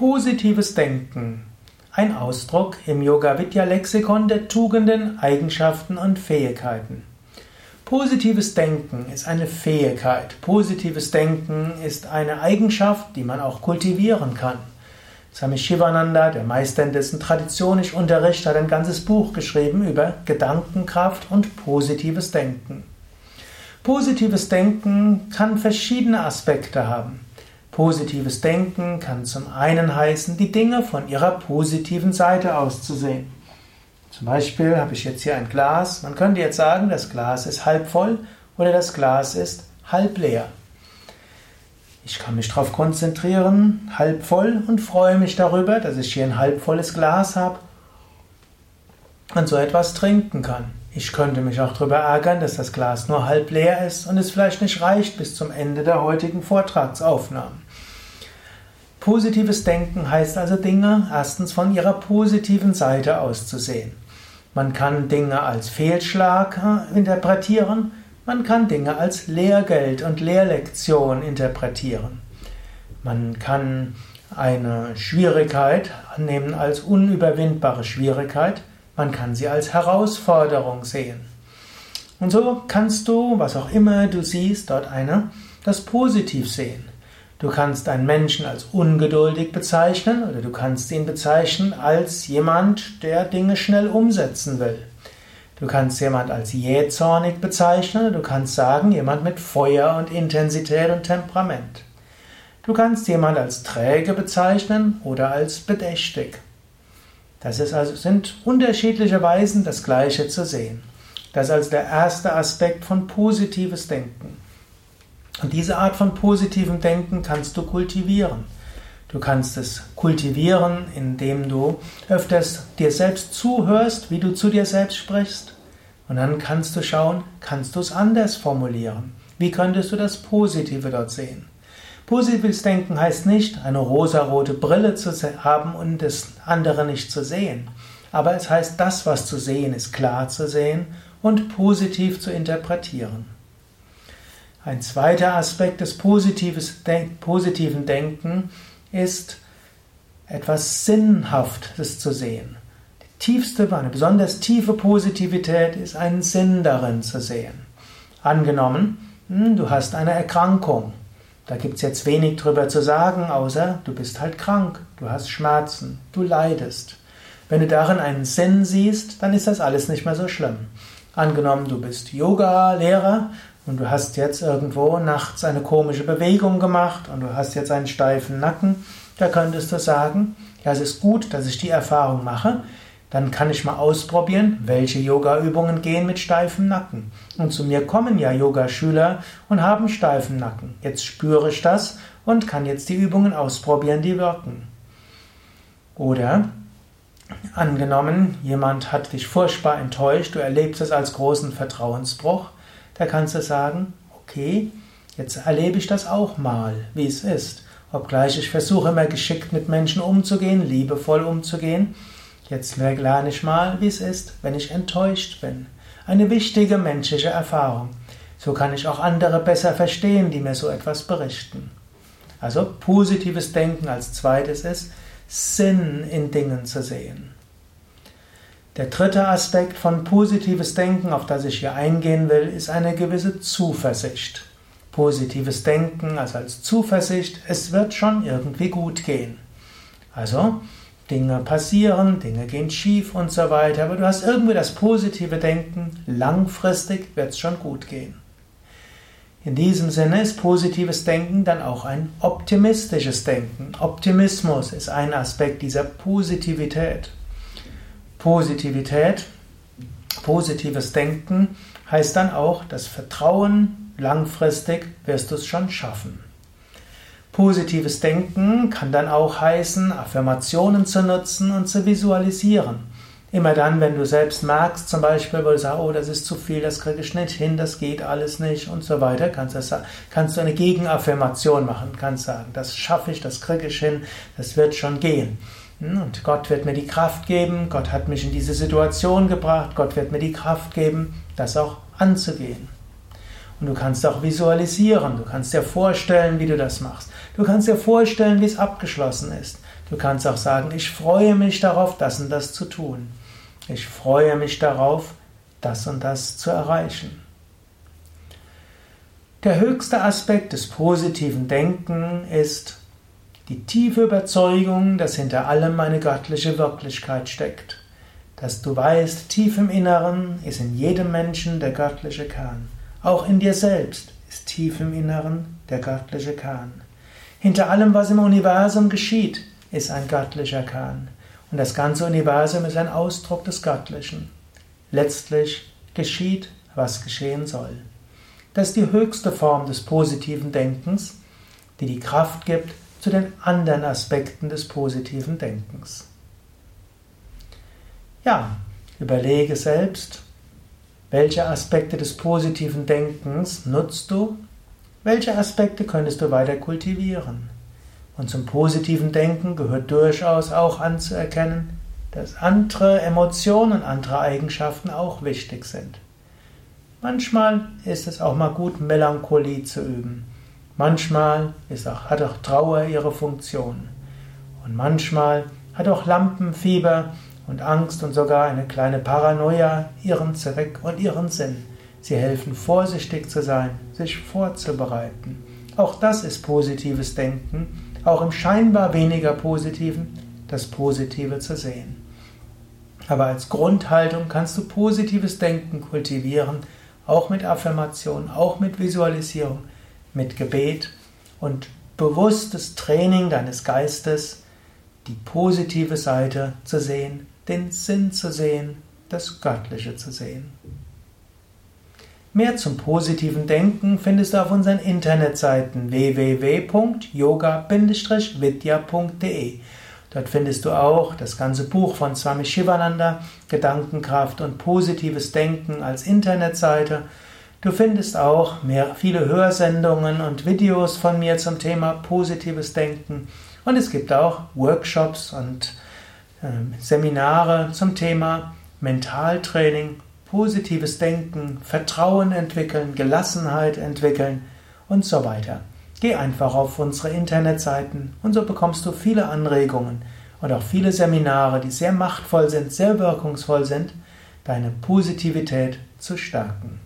Positives Denken. Ein Ausdruck im Yoga Vidya Lexikon der Tugenden, Eigenschaften und Fähigkeiten. Positives Denken ist eine Fähigkeit. Positives Denken ist eine Eigenschaft, die man auch kultivieren kann. Swami Shivananda, der Meister in dessen Tradition ich unterrichte, hat ein ganzes Buch geschrieben über Gedankenkraft und positives Denken. Positives Denken kann verschiedene Aspekte haben. Positives Denken kann zum einen heißen, die Dinge von ihrer positiven Seite aus zu sehen. Zum Beispiel habe ich jetzt hier ein Glas. Man könnte jetzt sagen, das Glas ist halb voll oder das Glas ist halb leer. Ich kann mich darauf konzentrieren, halb voll und freue mich darüber, dass ich hier ein halb volles Glas habe und so etwas trinken kann. Ich könnte mich auch darüber ärgern, dass das Glas nur halb leer ist und es vielleicht nicht reicht bis zum Ende der heutigen Vortragsaufnahmen. Positives Denken heißt also Dinge erstens von ihrer positiven Seite aus zu sehen. Man kann Dinge als Fehlschlag interpretieren, man kann Dinge als Lehrgeld und Lehrlektion interpretieren. Man kann eine Schwierigkeit annehmen als unüberwindbare Schwierigkeit, man kann sie als Herausforderung sehen. Und so kannst du, was auch immer du siehst, dort eine, das positiv sehen. Du kannst einen Menschen als ungeduldig bezeichnen oder du kannst ihn bezeichnen als jemand, der Dinge schnell umsetzen will. Du kannst jemand als jähzornig bezeichnen, oder du kannst sagen, jemand mit Feuer und Intensität und Temperament. Du kannst jemand als träge bezeichnen oder als bedächtig. Das ist also, sind unterschiedliche Weisen, das Gleiche zu sehen. Das ist also der erste Aspekt von positives Denken. Und diese Art von positivem Denken kannst du kultivieren. Du kannst es kultivieren, indem du öfters dir selbst zuhörst, wie du zu dir selbst sprichst. Und dann kannst du schauen, kannst du es anders formulieren? Wie könntest du das Positive dort sehen? Positives Denken heißt nicht, eine rosarote Brille zu haben und das andere nicht zu sehen. Aber es heißt, das, was zu sehen ist, klar zu sehen und positiv zu interpretieren. Ein zweiter Aspekt des positiven Denken ist, etwas Sinnhaftes zu sehen. Die tiefste, eine besonders tiefe Positivität ist, einen Sinn darin zu sehen. Angenommen, hm, du hast eine Erkrankung. Da gibt es jetzt wenig drüber zu sagen, außer du bist halt krank, du hast Schmerzen, du leidest. Wenn du darin einen Sinn siehst, dann ist das alles nicht mehr so schlimm. Angenommen, du bist Yoga-Lehrer und du hast jetzt irgendwo nachts eine komische Bewegung gemacht und du hast jetzt einen steifen Nacken, da könntest du sagen, ja, es ist gut, dass ich die Erfahrung mache, dann kann ich mal ausprobieren, welche Yoga-Übungen gehen mit steifem Nacken. Und zu mir kommen ja Yogaschüler und haben steifen Nacken. Jetzt spüre ich das und kann jetzt die Übungen ausprobieren, die wirken. Oder angenommen, jemand hat dich furchtbar enttäuscht, du erlebst es als großen Vertrauensbruch, da kannst du sagen, okay, jetzt erlebe ich das auch mal, wie es ist. Obgleich ich versuche immer geschickt mit Menschen umzugehen, liebevoll umzugehen, jetzt lerne ich mal, wie es ist, wenn ich enttäuscht bin. Eine wichtige menschliche Erfahrung. So kann ich auch andere besser verstehen, die mir so etwas berichten. Also positives Denken als zweites ist, Sinn in Dingen zu sehen. Der dritte Aspekt von positives Denken, auf das ich hier eingehen will, ist eine gewisse Zuversicht. Positives Denken also als Zuversicht, es wird schon irgendwie gut gehen. Also, Dinge passieren, Dinge gehen schief und so weiter, aber du hast irgendwie das positive Denken, langfristig wird es schon gut gehen. In diesem Sinne ist positives Denken dann auch ein optimistisches Denken. Optimismus ist ein Aspekt dieser Positivität. Positivität, positives Denken heißt dann auch das Vertrauen, langfristig wirst du es schon schaffen. Positives Denken kann dann auch heißen, Affirmationen zu nutzen und zu visualisieren. Immer dann, wenn du selbst merkst, zum Beispiel, wo du sagst, oh, das ist zu viel, das kriege ich nicht hin, das geht alles nicht und so weiter, kannst du, kannst du eine Gegenaffirmation machen, kannst sagen, das schaffe ich, das kriege ich hin, das wird schon gehen. Hm, und Gott wird mir die Kraft geben, Gott hat mich in diese Situation gebracht, Gott wird mir die Kraft geben, das auch anzugehen. Und du kannst auch visualisieren, du kannst dir vorstellen, wie du das machst. Du kannst dir vorstellen, wie es abgeschlossen ist. Du kannst auch sagen, ich freue mich darauf, das und das zu tun. Ich freue mich darauf, das und das zu erreichen. Der höchste Aspekt des positiven Denken ist die tiefe Überzeugung, dass hinter allem eine göttliche Wirklichkeit steckt. Dass du weißt, tief im Inneren ist in jedem Menschen der göttliche Kern. Auch in dir selbst ist tief im Inneren der göttliche Kern. Hinter allem, was im Universum geschieht, ist ein göttlicher Kern. Und das ganze Universum ist ein Ausdruck des Göttlichen. Letztlich geschieht, was geschehen soll. Das ist die höchste Form des positiven Denkens, die die Kraft gibt, zu den anderen Aspekten des positiven Denkens. Ja, überlege selbst, welche Aspekte des positiven Denkens nutzt du, welche Aspekte könntest du weiter kultivieren. Und zum positiven Denken gehört durchaus auch anzuerkennen, dass andere Emotionen und andere Eigenschaften auch wichtig sind. Manchmal ist es auch mal gut, Melancholie zu üben. Manchmal auch, hat auch Trauer ihre Funktion. Und manchmal hat auch Lampenfieber und Angst und sogar eine kleine Paranoia ihren Zweck und ihren Sinn. Sie helfen vorsichtig zu sein, sich vorzubereiten. Auch das ist positives Denken, auch im scheinbar weniger positiven das Positive zu sehen. Aber als Grundhaltung kannst du positives Denken kultivieren, auch mit Affirmation, auch mit Visualisierung, mit Gebet und bewusstes Training deines Geistes, die positive Seite zu sehen, den Sinn zu sehen, das Göttliche zu sehen. Mehr zum positiven Denken findest du auf unseren Internetseiten www.yoga-vidya.de. Dort findest du auch das ganze Buch von Swami Shivananda, Gedankenkraft und positives Denken als Internetseite Du findest auch mehr, viele Hörsendungen und Videos von mir zum Thema positives Denken. Und es gibt auch Workshops und Seminare zum Thema Mentaltraining, positives Denken, Vertrauen entwickeln, Gelassenheit entwickeln und so weiter. Geh einfach auf unsere Internetseiten und so bekommst du viele Anregungen und auch viele Seminare, die sehr machtvoll sind, sehr wirkungsvoll sind, deine Positivität zu stärken.